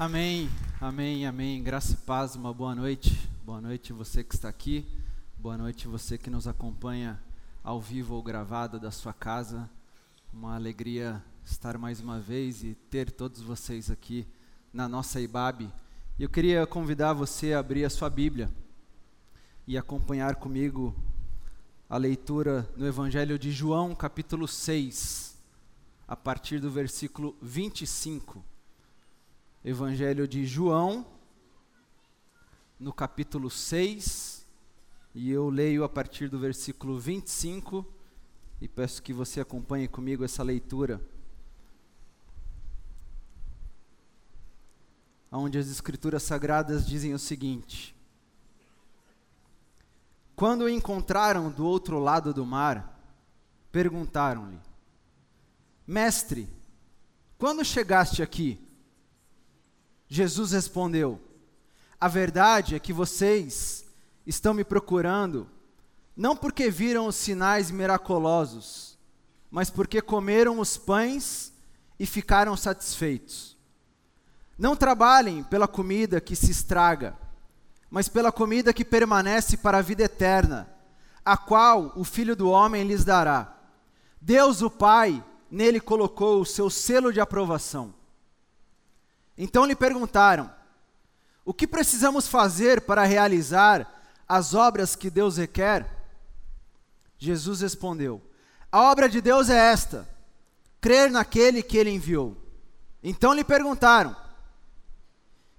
Amém, amém, amém. Graça e paz, uma boa noite. Boa noite você que está aqui. Boa noite você que nos acompanha ao vivo ou gravado da sua casa. Uma alegria estar mais uma vez e ter todos vocês aqui na nossa IBAB. Eu queria convidar você a abrir a sua Bíblia e acompanhar comigo a leitura no Evangelho de João, capítulo 6, a partir do versículo 25. Evangelho de João, no capítulo 6, e eu leio a partir do versículo 25, e peço que você acompanhe comigo essa leitura. Onde as Escrituras Sagradas dizem o seguinte: Quando o encontraram do outro lado do mar, perguntaram-lhe: Mestre, quando chegaste aqui? Jesus respondeu: A verdade é que vocês estão me procurando não porque viram os sinais miraculosos, mas porque comeram os pães e ficaram satisfeitos. Não trabalhem pela comida que se estraga, mas pela comida que permanece para a vida eterna, a qual o Filho do Homem lhes dará. Deus, o Pai, nele colocou o seu selo de aprovação. Então lhe perguntaram: O que precisamos fazer para realizar as obras que Deus requer? Jesus respondeu: A obra de Deus é esta: crer naquele que ele enviou. Então lhe perguntaram: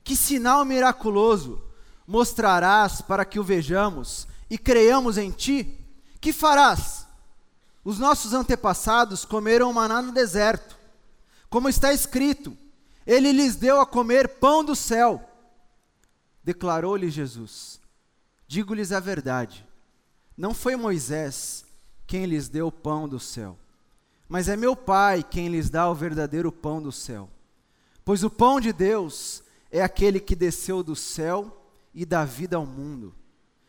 Que sinal miraculoso mostrarás para que o vejamos e creiamos em ti? Que farás? Os nossos antepassados comeram maná no deserto, como está escrito: ele lhes deu a comer pão do céu. Declarou-lhe Jesus: Digo-lhes a verdade, não foi Moisés quem lhes deu o pão do céu, mas é meu Pai quem lhes dá o verdadeiro pão do céu. Pois o pão de Deus é aquele que desceu do céu e dá vida ao mundo.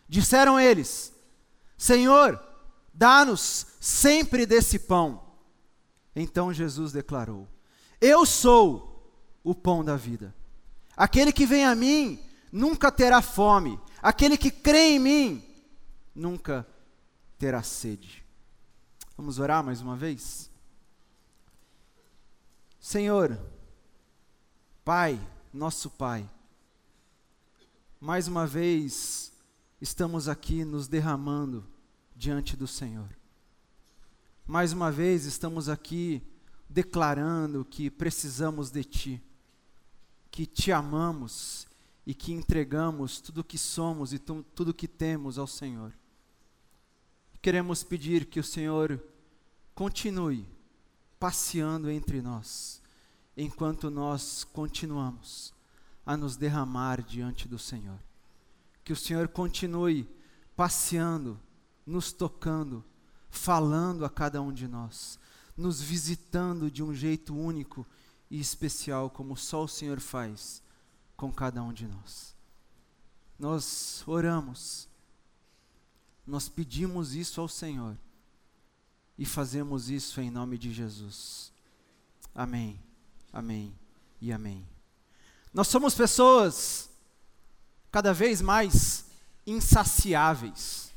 Disseram eles: Senhor, dá-nos sempre desse pão. Então Jesus declarou: Eu sou o pão da vida. Aquele que vem a mim nunca terá fome, aquele que crê em mim nunca terá sede. Vamos orar mais uma vez? Senhor, Pai, nosso Pai, mais uma vez estamos aqui nos derramando diante do Senhor. Mais uma vez estamos aqui declarando que precisamos de Ti que te amamos e que entregamos tudo o que somos e tudo o que temos ao Senhor. Queremos pedir que o Senhor continue passeando entre nós, enquanto nós continuamos a nos derramar diante do Senhor. Que o Senhor continue passeando, nos tocando, falando a cada um de nós, nos visitando de um jeito único e especial como só o Senhor faz com cada um de nós. Nós oramos, nós pedimos isso ao Senhor e fazemos isso em nome de Jesus. Amém, amém e amém. Nós somos pessoas cada vez mais insaciáveis,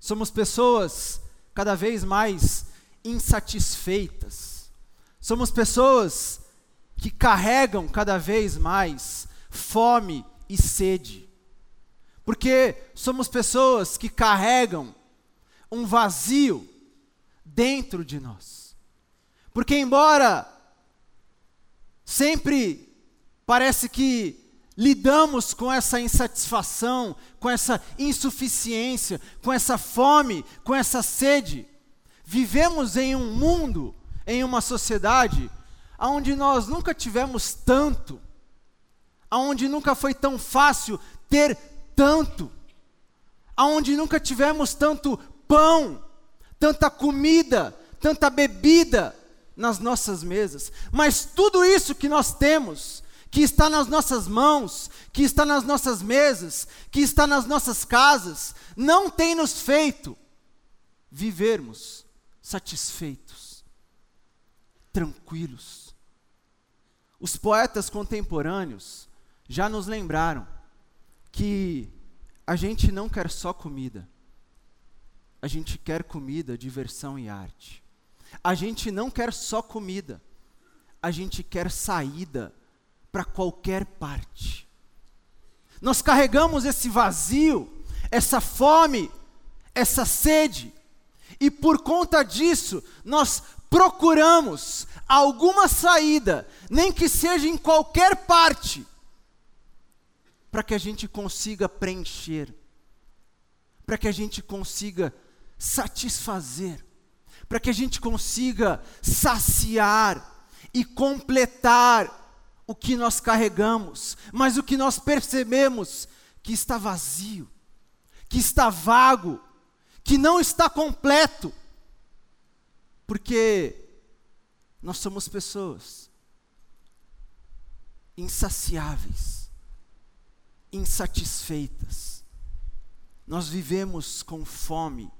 somos pessoas cada vez mais insatisfeitas Somos pessoas que carregam cada vez mais fome e sede. Porque somos pessoas que carregam um vazio dentro de nós. Porque, embora sempre parece que lidamos com essa insatisfação, com essa insuficiência, com essa fome, com essa sede, vivemos em um mundo em uma sociedade onde nós nunca tivemos tanto, onde nunca foi tão fácil ter tanto, onde nunca tivemos tanto pão, tanta comida, tanta bebida nas nossas mesas. Mas tudo isso que nós temos, que está nas nossas mãos, que está nas nossas mesas, que está nas nossas casas, não tem nos feito vivermos satisfeitos tranquilos. Os poetas contemporâneos já nos lembraram que a gente não quer só comida, a gente quer comida, diversão e arte. A gente não quer só comida, a gente quer saída para qualquer parte. Nós carregamos esse vazio, essa fome, essa sede, e por conta disso, nós procuramos alguma saída, nem que seja em qualquer parte, para que a gente consiga preencher, para que a gente consiga satisfazer, para que a gente consiga saciar e completar o que nós carregamos, mas o que nós percebemos que está vazio, que está vago, que não está completo, porque nós somos pessoas insaciáveis, insatisfeitas, nós vivemos com fome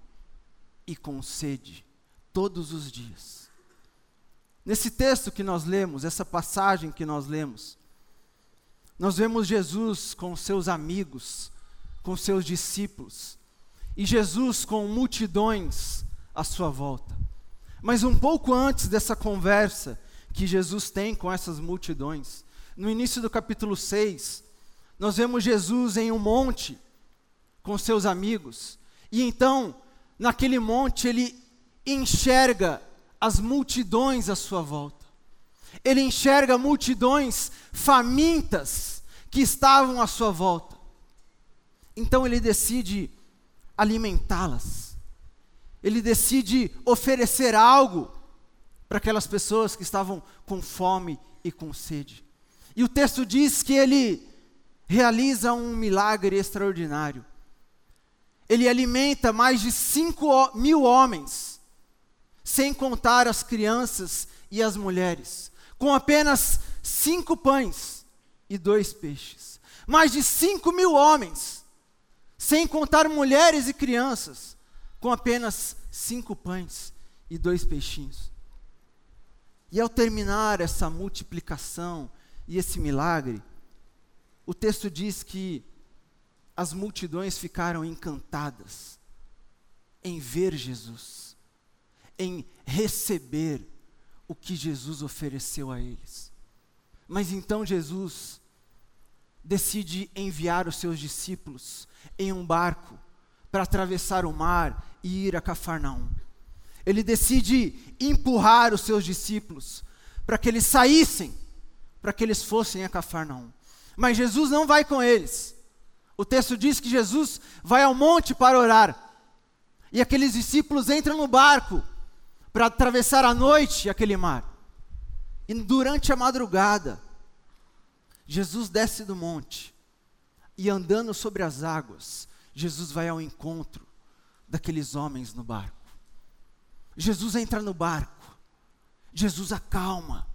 e com sede todos os dias. Nesse texto que nós lemos, essa passagem que nós lemos, nós vemos Jesus com seus amigos, com seus discípulos, e Jesus com multidões à sua volta. Mas um pouco antes dessa conversa que Jesus tem com essas multidões, no início do capítulo 6, nós vemos Jesus em um monte com seus amigos, e então naquele monte ele enxerga as multidões à sua volta. Ele enxerga multidões famintas que estavam à sua volta. Então ele decide alimentá-las. Ele decide oferecer algo para aquelas pessoas que estavam com fome e com sede. E o texto diz que ele realiza um milagre extraordinário ele alimenta mais de 5 mil homens, sem contar as crianças e as mulheres, com apenas cinco pães e dois peixes. Mais de 5 mil homens, sem contar mulheres e crianças, com apenas cinco pães e dois peixinhos. E ao terminar essa multiplicação e esse milagre, o texto diz que as multidões ficaram encantadas em ver Jesus, em receber o que Jesus ofereceu a eles. Mas então Jesus decide enviar os seus discípulos em um barco para atravessar o mar e ir a Cafarnaum. Ele decide empurrar os seus discípulos para que eles saíssem, para que eles fossem a Cafarnaum. Mas Jesus não vai com eles. O texto diz que Jesus vai ao monte para orar. E aqueles discípulos entram no barco para atravessar a noite aquele mar. E durante a madrugada, Jesus desce do monte e andando sobre as águas, Jesus vai ao encontro daqueles homens no barco. Jesus entra no barco, Jesus acalma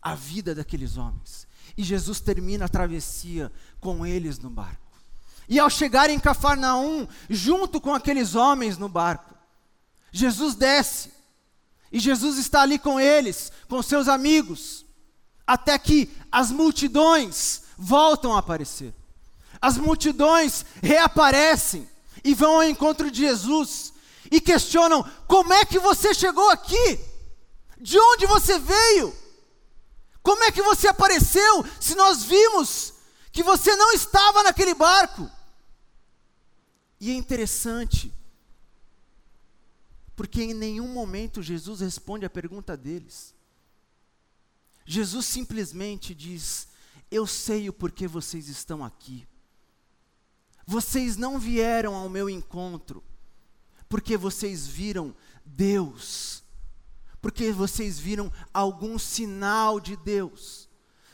a vida daqueles homens, e Jesus termina a travessia com eles no barco. E ao chegar em Cafarnaum, junto com aqueles homens no barco, Jesus desce. E Jesus está ali com eles, com seus amigos, até que as multidões voltam a aparecer. As multidões reaparecem e vão ao encontro de Jesus e questionam: como é que você chegou aqui? De onde você veio? Como é que você apareceu se nós vimos que você não estava naquele barco. E é interessante, porque em nenhum momento Jesus responde a pergunta deles. Jesus simplesmente diz: Eu sei o porquê vocês estão aqui. Vocês não vieram ao meu encontro porque vocês viram Deus, porque vocês viram algum sinal de Deus.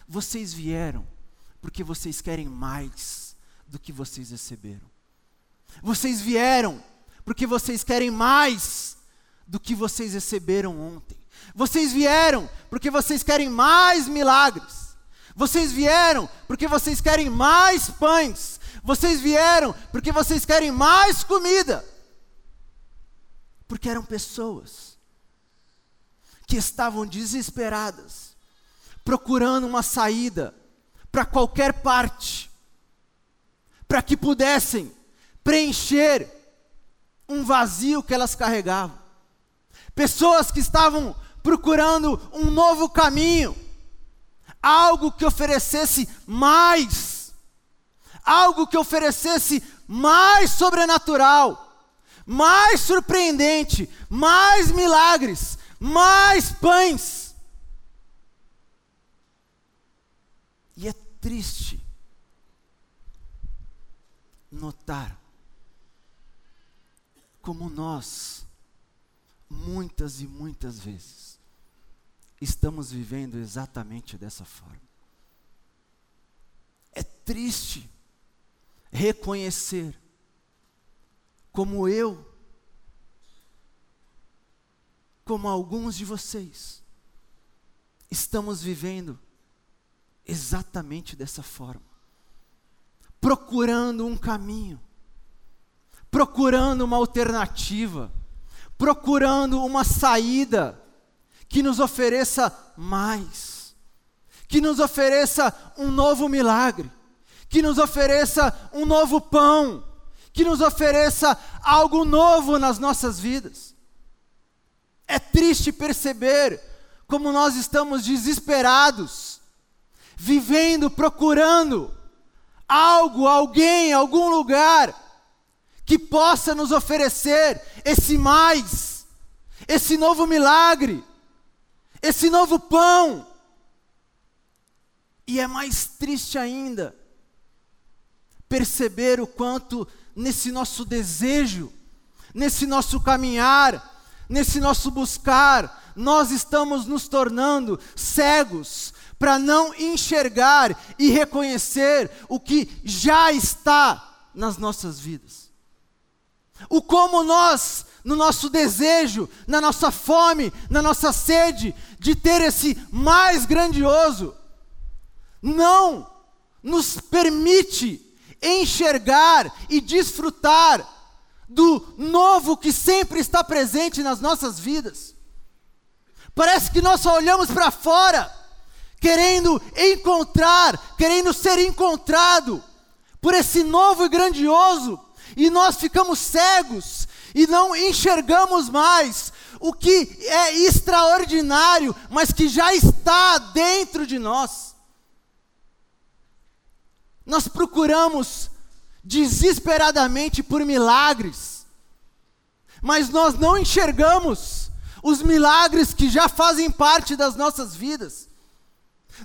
Vocês vieram porque vocês querem mais do que vocês receberam. Vocês vieram porque vocês querem mais do que vocês receberam ontem. Vocês vieram porque vocês querem mais milagres. Vocês vieram porque vocês querem mais pães. Vocês vieram porque vocês querem mais comida. Porque eram pessoas que estavam desesperadas procurando uma saída para qualquer parte, para que pudessem preencher um vazio que elas carregavam. Pessoas que estavam procurando um novo caminho, algo que oferecesse mais, algo que oferecesse mais sobrenatural, mais surpreendente, mais milagres, mais pães. E é triste notar como nós, muitas e muitas vezes, estamos vivendo exatamente dessa forma. É triste reconhecer como eu, como alguns de vocês, estamos vivendo exatamente dessa forma, procurando um caminho, procurando uma alternativa, procurando uma saída que nos ofereça mais, que nos ofereça um novo milagre, que nos ofereça um novo pão, que nos ofereça algo novo nas nossas vidas. É triste perceber como nós estamos desesperados, vivendo, procurando algo, alguém, algum lugar que possa nos oferecer esse mais, esse novo milagre, esse novo pão. E é mais triste ainda perceber o quanto nesse nosso desejo, nesse nosso caminhar, nesse nosso buscar, nós estamos nos tornando cegos para não enxergar e reconhecer o que já está nas nossas vidas. O como nós, no nosso desejo, na nossa fome, na nossa sede de ter esse mais grandioso, não nos permite enxergar e desfrutar do novo que sempre está presente nas nossas vidas. Parece que nós só olhamos para fora, querendo encontrar, querendo ser encontrado por esse novo e grandioso, e nós ficamos cegos e não enxergamos mais o que é extraordinário, mas que já está dentro de nós. Nós procuramos desesperadamente por milagres, mas nós não enxergamos os milagres que já fazem parte das nossas vidas.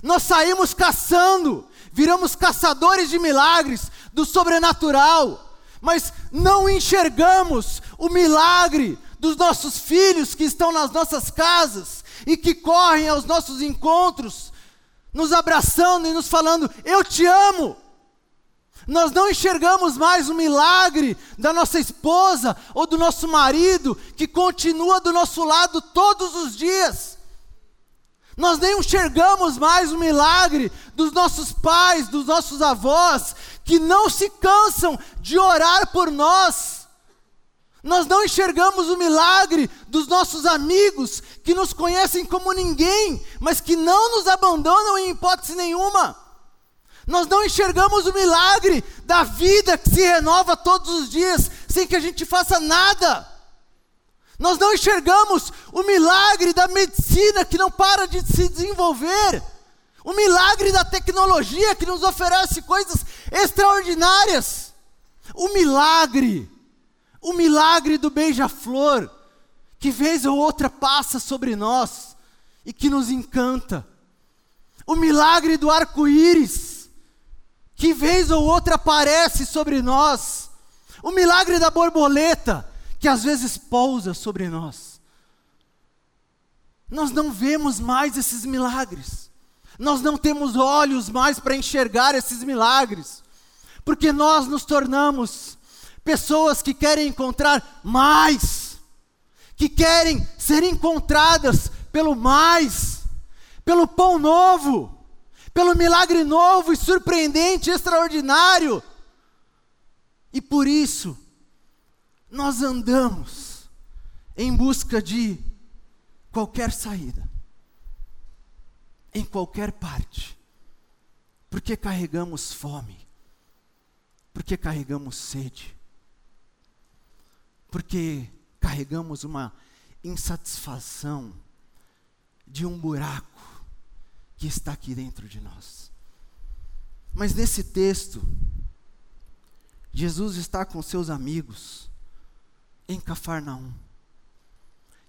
Nós saímos caçando, viramos caçadores de milagres, do sobrenatural, mas não enxergamos o milagre dos nossos filhos que estão nas nossas casas e que correm aos nossos encontros, nos abraçando e nos falando: Eu te amo. Nós não enxergamos mais o milagre da nossa esposa ou do nosso marido que continua do nosso lado todos os dias. Nós nem enxergamos mais o milagre dos nossos pais, dos nossos avós, que não se cansam de orar por nós. Nós não enxergamos o milagre dos nossos amigos, que nos conhecem como ninguém, mas que não nos abandonam em hipótese nenhuma. Nós não enxergamos o milagre da vida que se renova todos os dias, sem que a gente faça nada. Nós não enxergamos o milagre da medicina que não para de se desenvolver. O milagre da tecnologia que nos oferece coisas extraordinárias. O milagre, o milagre do beija-flor, que vez ou outra passa sobre nós e que nos encanta. O milagre do arco-íris, que vez ou outra aparece sobre nós, o milagre da borboleta, que às vezes pousa sobre nós. Nós não vemos mais esses milagres, nós não temos olhos mais para enxergar esses milagres, porque nós nos tornamos pessoas que querem encontrar mais, que querem ser encontradas pelo mais, pelo pão novo pelo milagre novo e surpreendente, extraordinário. E por isso, nós andamos em busca de qualquer saída, em qualquer parte, porque carregamos fome, porque carregamos sede, porque carregamos uma insatisfação de um buraco que está aqui dentro de nós. Mas nesse texto, Jesus está com seus amigos em Cafarnaum.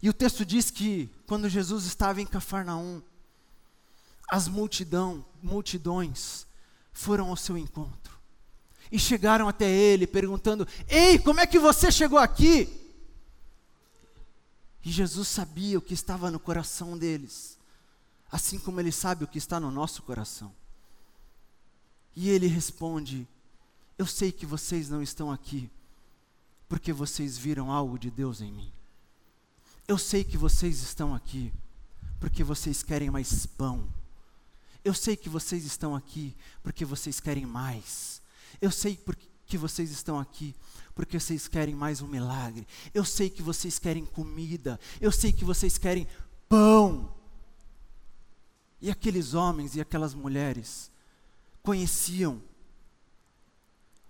E o texto diz que quando Jesus estava em Cafarnaum, as multidão, multidões foram ao seu encontro e chegaram até ele perguntando: Ei, como é que você chegou aqui? E Jesus sabia o que estava no coração deles, assim como ele sabe o que está no nosso coração. E ele responde: Eu sei que vocês não estão aqui porque vocês viram algo de Deus em mim. Eu sei que vocês estão aqui porque vocês querem mais pão. Eu sei que vocês estão aqui porque vocês querem mais. Eu sei que vocês estão aqui porque vocês querem mais um milagre. Eu sei que vocês querem comida. Eu sei que vocês querem pão. E aqueles homens e aquelas mulheres conheciam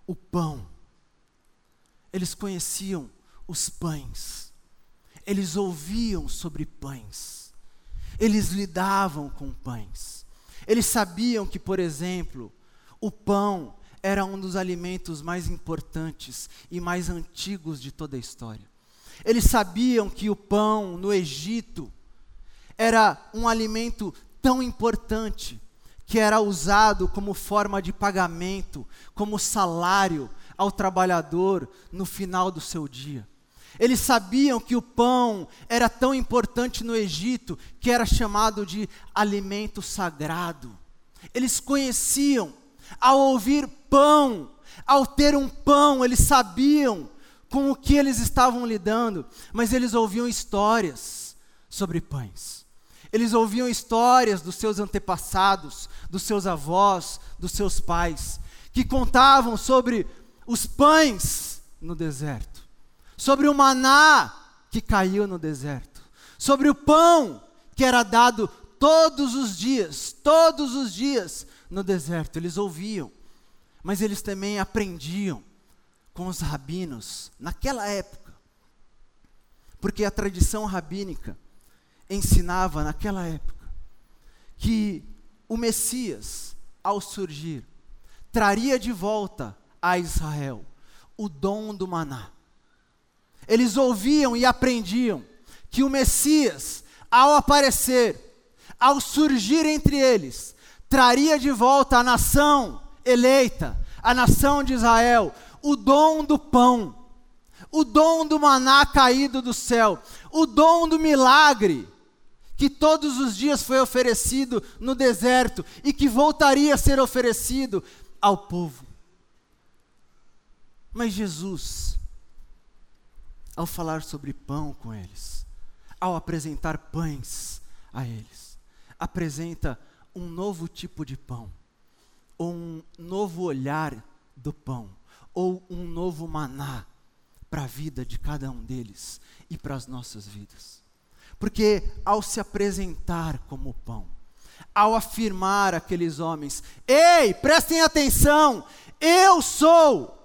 o pão. Eles conheciam os pães eles ouviam sobre pães, eles lidavam com pães. Eles sabiam que, por exemplo, o pão era um dos alimentos mais importantes e mais antigos de toda a história. Eles sabiam que o pão no Egito era um alimento tão importante que era usado como forma de pagamento, como salário ao trabalhador no final do seu dia. Eles sabiam que o pão era tão importante no Egito que era chamado de alimento sagrado. Eles conheciam, ao ouvir pão, ao ter um pão, eles sabiam com o que eles estavam lidando, mas eles ouviam histórias sobre pães. Eles ouviam histórias dos seus antepassados, dos seus avós, dos seus pais, que contavam sobre os pães no deserto sobre o maná que caiu no deserto, sobre o pão que era dado todos os dias, todos os dias no deserto. Eles ouviam, mas eles também aprendiam com os rabinos naquela época, porque a tradição rabínica ensinava naquela época que o Messias, ao surgir, traria de volta a Israel o dom do maná. Eles ouviam e aprendiam que o Messias, ao aparecer, ao surgir entre eles, traria de volta a nação eleita, a nação de Israel, o dom do pão, o dom do maná caído do céu, o dom do milagre que todos os dias foi oferecido no deserto e que voltaria a ser oferecido ao povo. Mas Jesus, ao falar sobre pão com eles, ao apresentar pães a eles. Apresenta um novo tipo de pão, ou um novo olhar do pão, ou um novo maná para a vida de cada um deles e para as nossas vidas. Porque ao se apresentar como pão, ao afirmar aqueles homens: Ei, prestem atenção, eu sou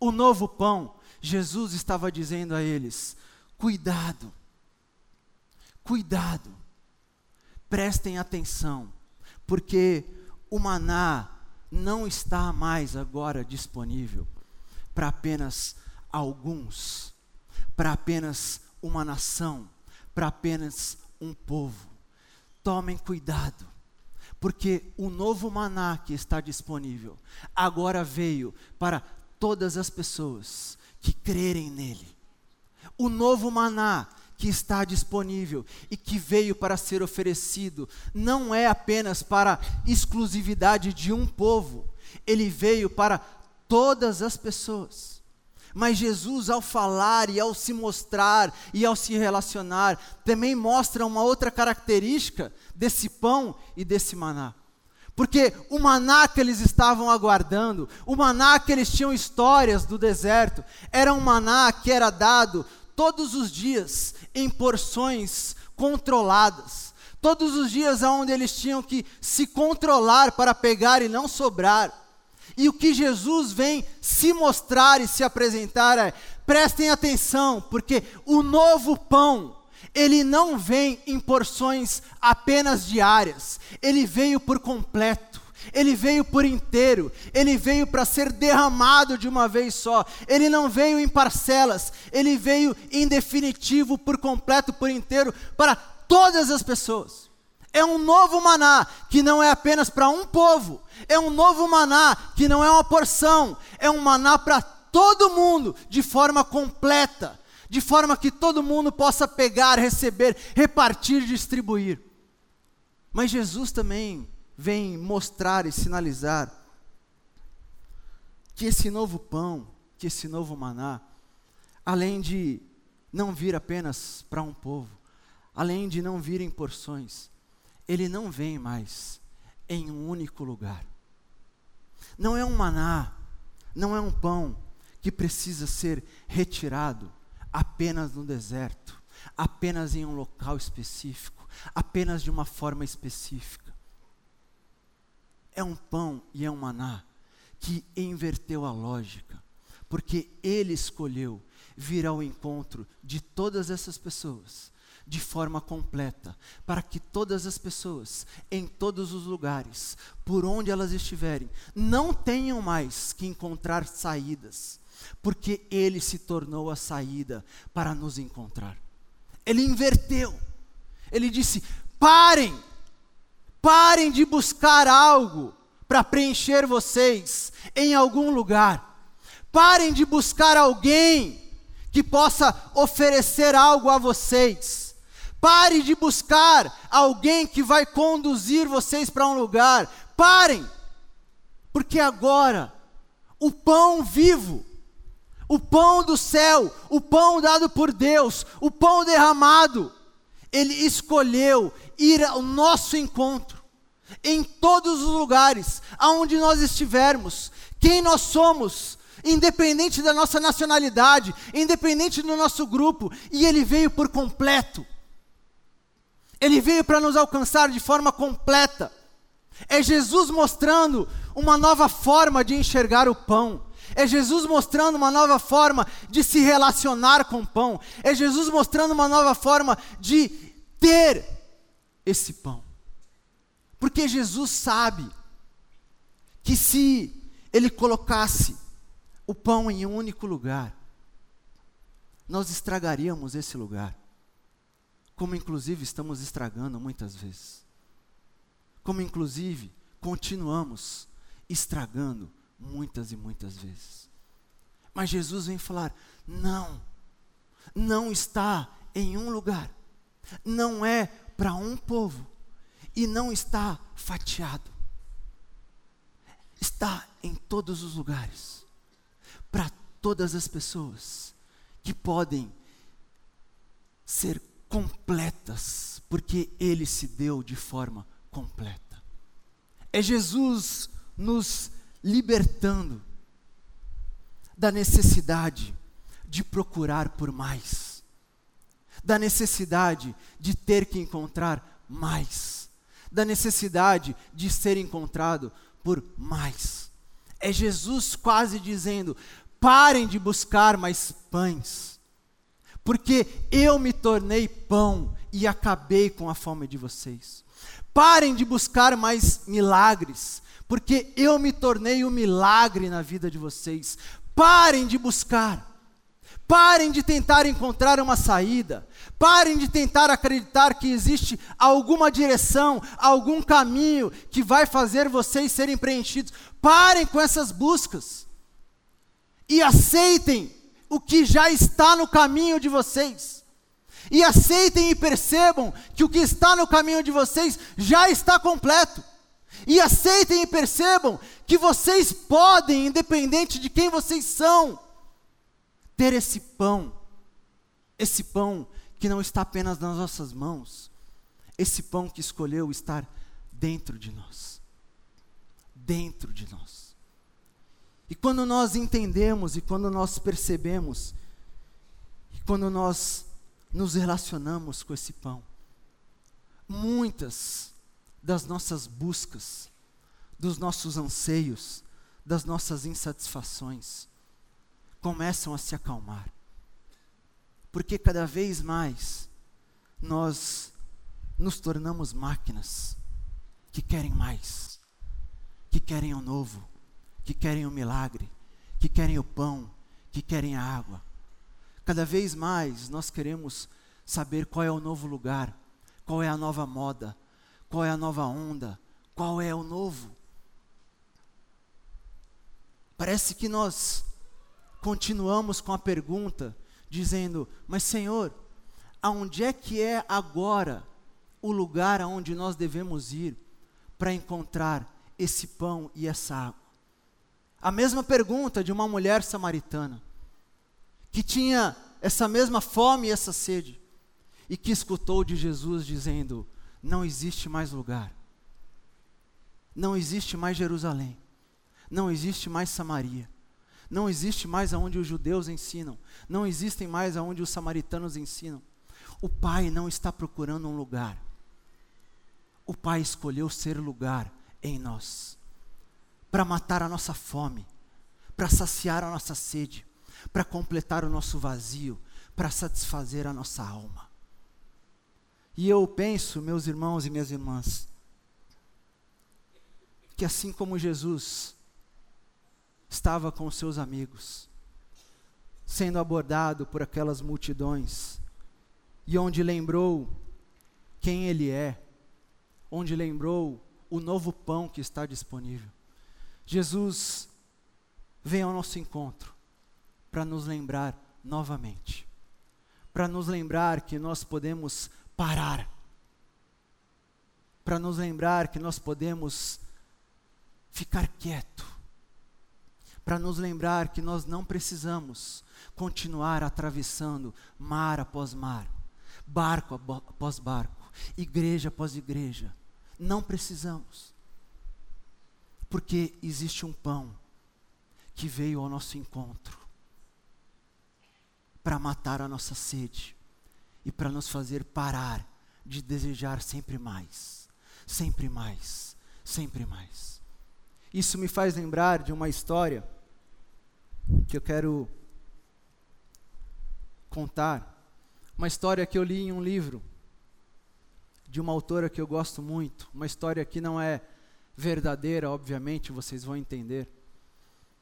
o novo pão, Jesus estava dizendo a eles: cuidado, cuidado, prestem atenção, porque o maná não está mais agora disponível para apenas alguns, para apenas uma nação, para apenas um povo. Tomem cuidado, porque o novo maná que está disponível agora veio para todas as pessoas que crerem nele. O novo maná que está disponível e que veio para ser oferecido não é apenas para exclusividade de um povo, ele veio para todas as pessoas. Mas Jesus, ao falar e ao se mostrar e ao se relacionar, também mostra uma outra característica desse pão e desse maná. Porque o maná que eles estavam aguardando, o maná que eles tinham histórias do deserto, era um maná que era dado todos os dias em porções controladas. todos os dias onde eles tinham que se controlar para pegar e não sobrar. E o que Jesus vem se mostrar e se apresentar é: prestem atenção, porque o novo pão, ele não vem em porções apenas diárias, ele veio por completo. Ele veio por inteiro, ele veio para ser derramado de uma vez só. Ele não veio em parcelas, ele veio em definitivo, por completo, por inteiro, para todas as pessoas. É um novo maná que não é apenas para um povo, é um novo maná que não é uma porção, é um maná para todo mundo, de forma completa, de forma que todo mundo possa pegar, receber, repartir, distribuir. Mas Jesus também vem mostrar e sinalizar que esse novo pão, que esse novo maná, além de não vir apenas para um povo, além de não vir em porções, ele não vem mais em um único lugar. Não é um maná, não é um pão que precisa ser retirado apenas no deserto, apenas em um local específico, apenas de uma forma específica. É um pão e é um maná que inverteu a lógica, porque ele escolheu vir ao encontro de todas essas pessoas de forma completa, para que todas as pessoas, em todos os lugares, por onde elas estiverem, não tenham mais que encontrar saídas, porque Ele se tornou a saída para nos encontrar. Ele inverteu, Ele disse: parem, parem de buscar algo para preencher vocês em algum lugar, parem de buscar alguém que possa oferecer algo a vocês Pare de buscar alguém que vai conduzir vocês para um lugar. Parem! Porque agora, o pão vivo, o pão do céu, o pão dado por Deus, o pão derramado, ele escolheu ir ao nosso encontro, em todos os lugares, aonde nós estivermos, quem nós somos, independente da nossa nacionalidade, independente do nosso grupo, e ele veio por completo. Ele veio para nos alcançar de forma completa. É Jesus mostrando uma nova forma de enxergar o pão. É Jesus mostrando uma nova forma de se relacionar com o pão. É Jesus mostrando uma nova forma de ter esse pão. Porque Jesus sabe que se ele colocasse o pão em um único lugar, nós estragaríamos esse lugar como inclusive estamos estragando muitas vezes. Como inclusive continuamos estragando muitas e muitas vezes. Mas Jesus vem falar: não, não está em um lugar, não é para um povo, e não está fatiado, está em todos os lugares, para todas as pessoas que podem ser completas, porque ele se deu de forma completa. É Jesus nos libertando da necessidade de procurar por mais, da necessidade de ter que encontrar mais, da necessidade de ser encontrado por mais. É Jesus quase dizendo: parem de buscar mais pães porque eu me tornei pão e acabei com a fome de vocês. Parem de buscar mais milagres, porque eu me tornei um milagre na vida de vocês. Parem de buscar. Parem de tentar encontrar uma saída. Parem de tentar acreditar que existe alguma direção, algum caminho que vai fazer vocês serem preenchidos. Parem com essas buscas. E aceitem o que já está no caminho de vocês. E aceitem e percebam que o que está no caminho de vocês já está completo. E aceitem e percebam que vocês podem, independente de quem vocês são, ter esse pão. Esse pão que não está apenas nas nossas mãos, esse pão que escolheu estar dentro de nós. Dentro de nós. E quando nós entendemos e quando nós percebemos, e quando nós nos relacionamos com esse pão, muitas das nossas buscas, dos nossos anseios, das nossas insatisfações começam a se acalmar. Porque cada vez mais nós nos tornamos máquinas que querem mais, que querem o novo, que querem o milagre, que querem o pão, que querem a água. Cada vez mais nós queremos saber qual é o novo lugar, qual é a nova moda, qual é a nova onda, qual é o novo. Parece que nós continuamos com a pergunta, dizendo: Mas Senhor, aonde é que é agora o lugar aonde nós devemos ir para encontrar esse pão e essa água? A mesma pergunta de uma mulher samaritana, que tinha essa mesma fome e essa sede, e que escutou de Jesus dizendo: Não existe mais lugar, não existe mais Jerusalém, não existe mais Samaria, não existe mais aonde os judeus ensinam, não existem mais aonde os samaritanos ensinam. O Pai não está procurando um lugar, o Pai escolheu ser lugar em nós, para matar a nossa fome, para saciar a nossa sede, para completar o nosso vazio, para satisfazer a nossa alma. E eu penso, meus irmãos e minhas irmãs, que assim como Jesus estava com seus amigos, sendo abordado por aquelas multidões, e onde lembrou quem ele é, onde lembrou o novo pão que está disponível. Jesus vem ao nosso encontro para nos lembrar novamente, para nos lembrar que nós podemos parar, para nos lembrar que nós podemos ficar quieto, para nos lembrar que nós não precisamos continuar atravessando mar após mar, barco após barco, igreja após igreja. Não precisamos. Porque existe um pão que veio ao nosso encontro para matar a nossa sede e para nos fazer parar de desejar sempre mais, sempre mais, sempre mais. Isso me faz lembrar de uma história que eu quero contar, uma história que eu li em um livro de uma autora que eu gosto muito, uma história que não é verdadeira, obviamente, vocês vão entender,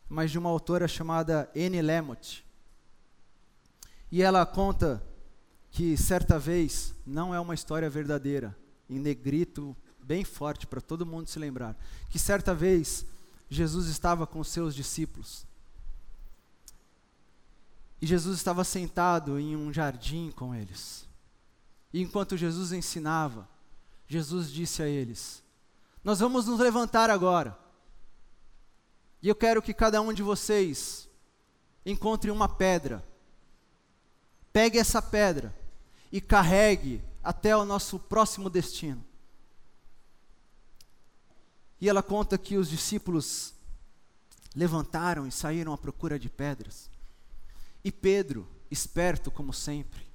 mas de uma autora chamada Anne Lamott. E ela conta que certa vez, não é uma história verdadeira, em negrito, bem forte para todo mundo se lembrar, que certa vez Jesus estava com seus discípulos. E Jesus estava sentado em um jardim com eles. E enquanto Jesus ensinava, Jesus disse a eles: Nós vamos nos levantar agora. E eu quero que cada um de vocês encontre uma pedra. Pegue essa pedra e carregue até o nosso próximo destino. E ela conta que os discípulos levantaram e saíram à procura de pedras. E Pedro, esperto como sempre,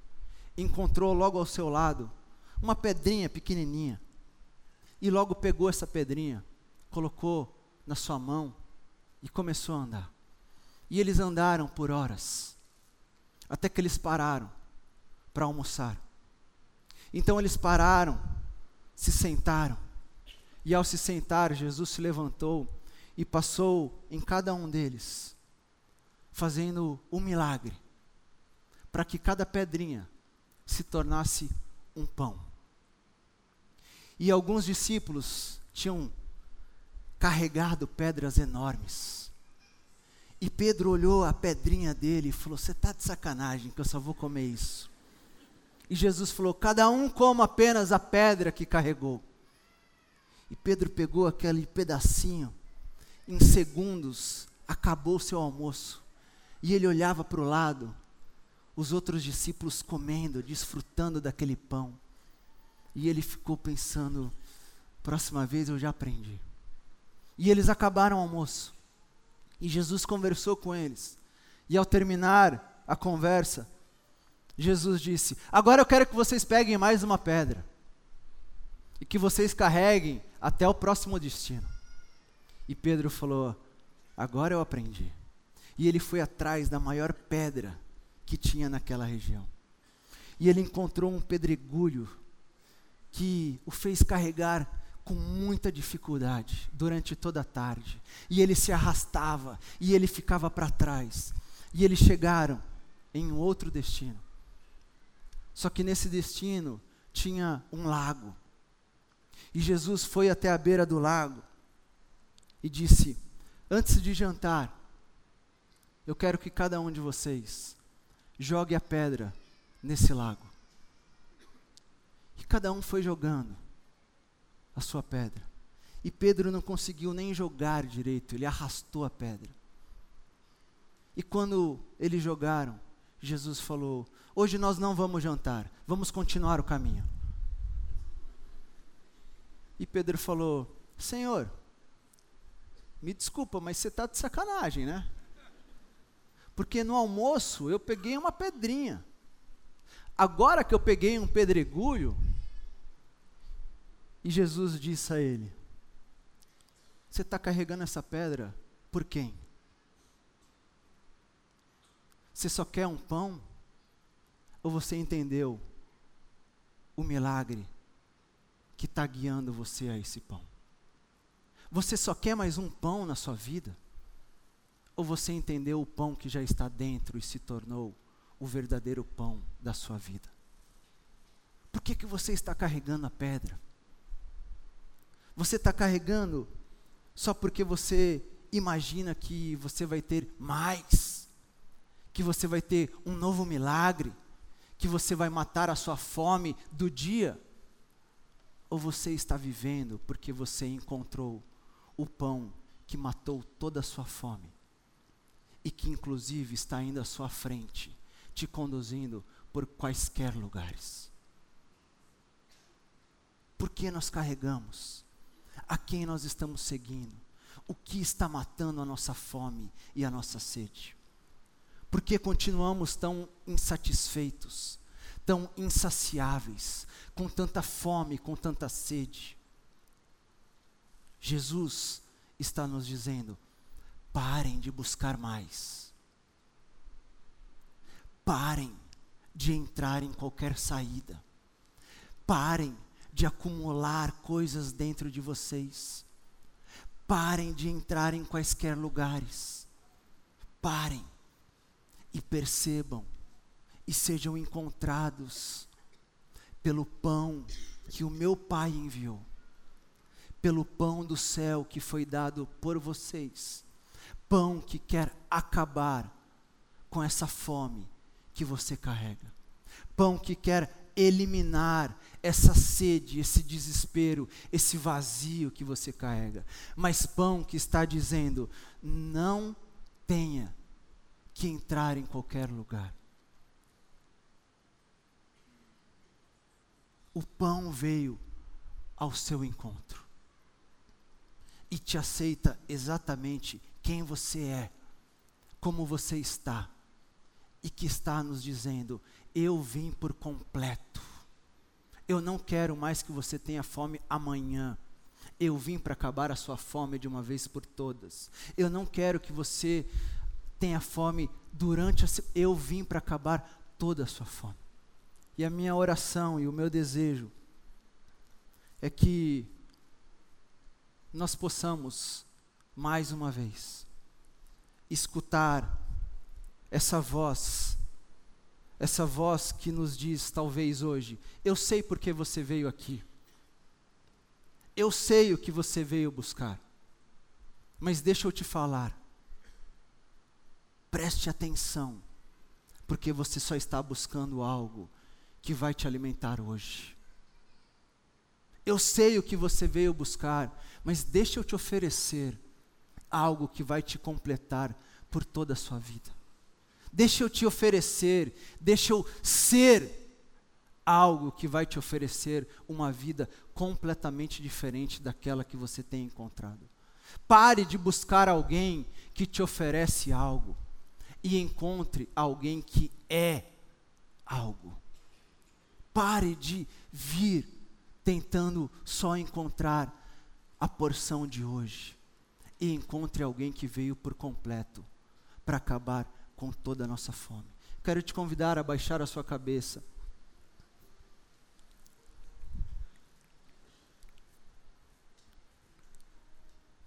encontrou logo ao seu lado uma pedrinha pequenininha. E logo pegou essa pedrinha, colocou na sua mão e começou a andar. E eles andaram por horas, até que eles pararam para almoçar. Então eles pararam, se sentaram, e ao se sentar, Jesus se levantou e passou em cada um deles, fazendo um milagre, para que cada pedrinha se tornasse um pão. E alguns discípulos tinham carregado pedras enormes. E Pedro olhou a pedrinha dele e falou: Você está de sacanagem que eu só vou comer isso. E Jesus falou: Cada um coma apenas a pedra que carregou. E Pedro pegou aquele pedacinho, em segundos acabou o seu almoço. E ele olhava para o lado, os outros discípulos comendo, desfrutando daquele pão. E ele ficou pensando: próxima vez eu já aprendi. E eles acabaram o almoço. E Jesus conversou com eles. E ao terminar a conversa, Jesus disse: Agora eu quero que vocês peguem mais uma pedra. e que vocês carreguem até o próximo destino. E Pedro falou: Agora eu aprendi. E ele foi atrás da maior pedra que tinha naquela região. E ele encontrou um pedregulho que o fez carregar com muita dificuldade durante toda a tarde. E ele se arrastava, e ele ficava para trás. E eles chegaram em outro destino. Só que nesse destino tinha um lago. E Jesus foi até a beira do lago e disse: Antes de jantar, eu quero que cada um de vocês jogue a pedra nesse lago. Cada um foi jogando a sua pedra. E Pedro não conseguiu nem jogar direito, ele arrastou a pedra. E quando eles jogaram, Jesus falou: Hoje nós não vamos jantar, vamos continuar o caminho. E Pedro falou: Senhor, me desculpa, mas você está de sacanagem, né? Porque no almoço eu peguei uma pedrinha. Agora que eu peguei um pedregulho, e Jesus disse a ele: Você está carregando essa pedra por quem? Você só quer um pão? Ou você entendeu o milagre que está guiando você a esse pão? Você só quer mais um pão na sua vida? Ou você entendeu o pão que já está dentro e se tornou o verdadeiro pão da sua vida? Por que, que você está carregando a pedra? Você está carregando só porque você imagina que você vai ter mais, que você vai ter um novo milagre, que você vai matar a sua fome do dia? Ou você está vivendo porque você encontrou o pão que matou toda a sua fome e que inclusive está indo à sua frente, te conduzindo por quaisquer lugares? Por que nós carregamos? A quem nós estamos seguindo? O que está matando a nossa fome e a nossa sede? Por que continuamos tão insatisfeitos, tão insaciáveis, com tanta fome, com tanta sede? Jesus está nos dizendo: parem de buscar mais. Parem de entrar em qualquer saída. Parem de acumular coisas dentro de vocês. Parem de entrar em quaisquer lugares. Parem e percebam e sejam encontrados pelo pão que o meu Pai enviou pelo pão do céu que foi dado por vocês. Pão que quer acabar com essa fome que você carrega. Pão que quer eliminar essa sede, esse desespero, esse vazio que você carrega. Mas pão que está dizendo: não tenha que entrar em qualquer lugar. O pão veio ao seu encontro e te aceita exatamente quem você é, como você está, e que está nos dizendo: Eu vim por completo. Eu não quero mais que você tenha fome amanhã. Eu vim para acabar a sua fome de uma vez por todas. Eu não quero que você tenha fome durante a. Eu vim para acabar toda a sua fome. E a minha oração e o meu desejo é que nós possamos, mais uma vez, escutar essa voz, essa voz que nos diz, talvez hoje: Eu sei porque você veio aqui, eu sei o que você veio buscar, mas deixa eu te falar, preste atenção, porque você só está buscando algo que vai te alimentar hoje. Eu sei o que você veio buscar, mas deixa eu te oferecer algo que vai te completar por toda a sua vida. Deixa eu te oferecer, deixa eu ser algo que vai te oferecer uma vida completamente diferente daquela que você tem encontrado. Pare de buscar alguém que te oferece algo e encontre alguém que é algo. Pare de vir tentando só encontrar a porção de hoje. E encontre alguém que veio por completo para acabar com toda a nossa fome. Quero te convidar a baixar a sua cabeça.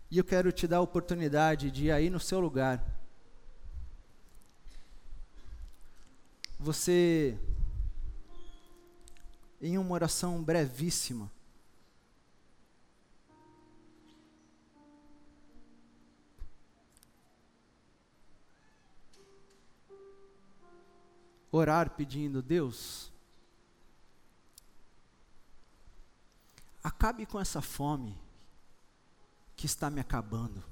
E eu quero te dar a oportunidade de ir aí no seu lugar. Você, em uma oração brevíssima, orar pedindo, Deus, acabe com essa fome que está me acabando.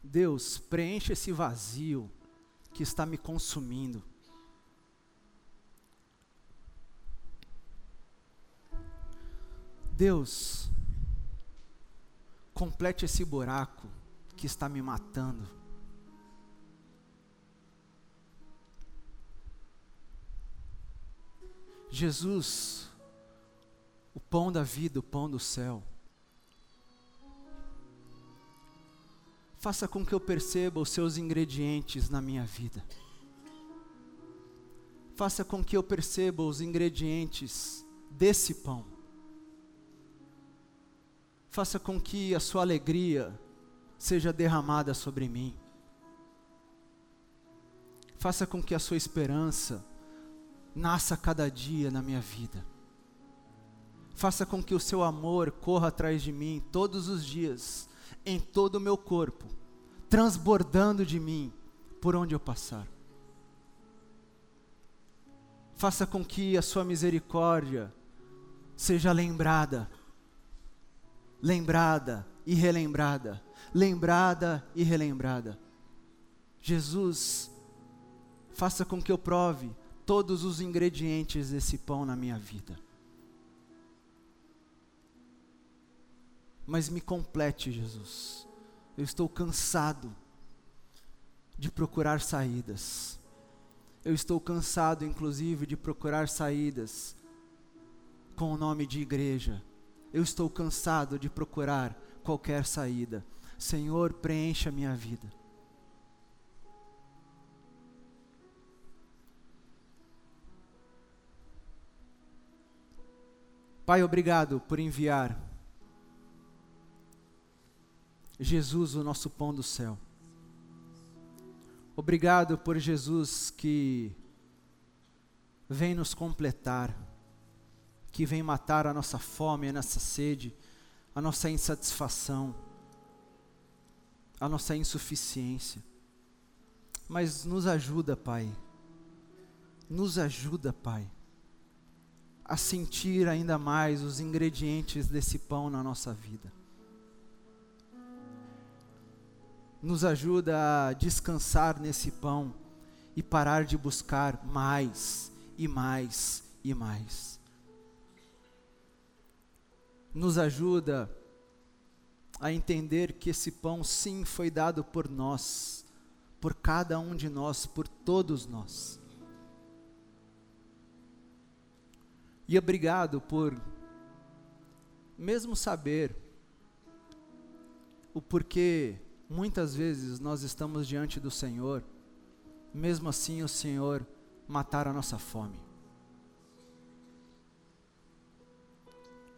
Deus, preenche esse vazio que está me consumindo. Deus, complete esse buraco que está me matando. Jesus, o pão da vida, o pão do céu. Faça com que eu perceba os seus ingredientes na minha vida. Faça com que eu perceba os ingredientes desse pão. Faça com que a sua alegria, seja derramada sobre mim. Faça com que a sua esperança nasça cada dia na minha vida. Faça com que o seu amor corra atrás de mim todos os dias, em todo o meu corpo, transbordando de mim por onde eu passar. Faça com que a sua misericórdia seja lembrada, lembrada e relembrada lembrada e relembrada. Jesus, faça com que eu prove todos os ingredientes desse pão na minha vida. Mas me complete, Jesus. Eu estou cansado de procurar saídas. Eu estou cansado, inclusive, de procurar saídas com o nome de igreja. Eu estou cansado de procurar qualquer saída. Senhor, preencha a minha vida. Pai, obrigado por enviar Jesus, o nosso pão do céu. Obrigado por Jesus que vem nos completar, que vem matar a nossa fome, a nossa sede, a nossa insatisfação a nossa insuficiência. Mas nos ajuda, Pai. Nos ajuda, Pai, a sentir ainda mais os ingredientes desse pão na nossa vida. Nos ajuda a descansar nesse pão e parar de buscar mais e mais e mais. Nos ajuda a entender que esse pão sim foi dado por nós, por cada um de nós, por todos nós. E obrigado por, mesmo saber o porquê muitas vezes nós estamos diante do Senhor, mesmo assim o Senhor matar a nossa fome.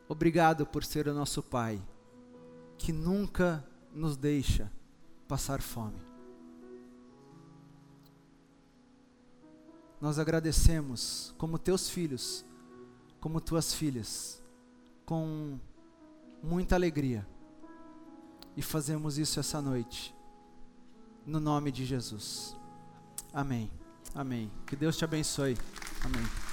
Obrigado por ser o nosso Pai que nunca nos deixa passar fome. Nós agradecemos como teus filhos, como tuas filhas, com muita alegria. E fazemos isso essa noite, no nome de Jesus. Amém. Amém. Que Deus te abençoe. Amém.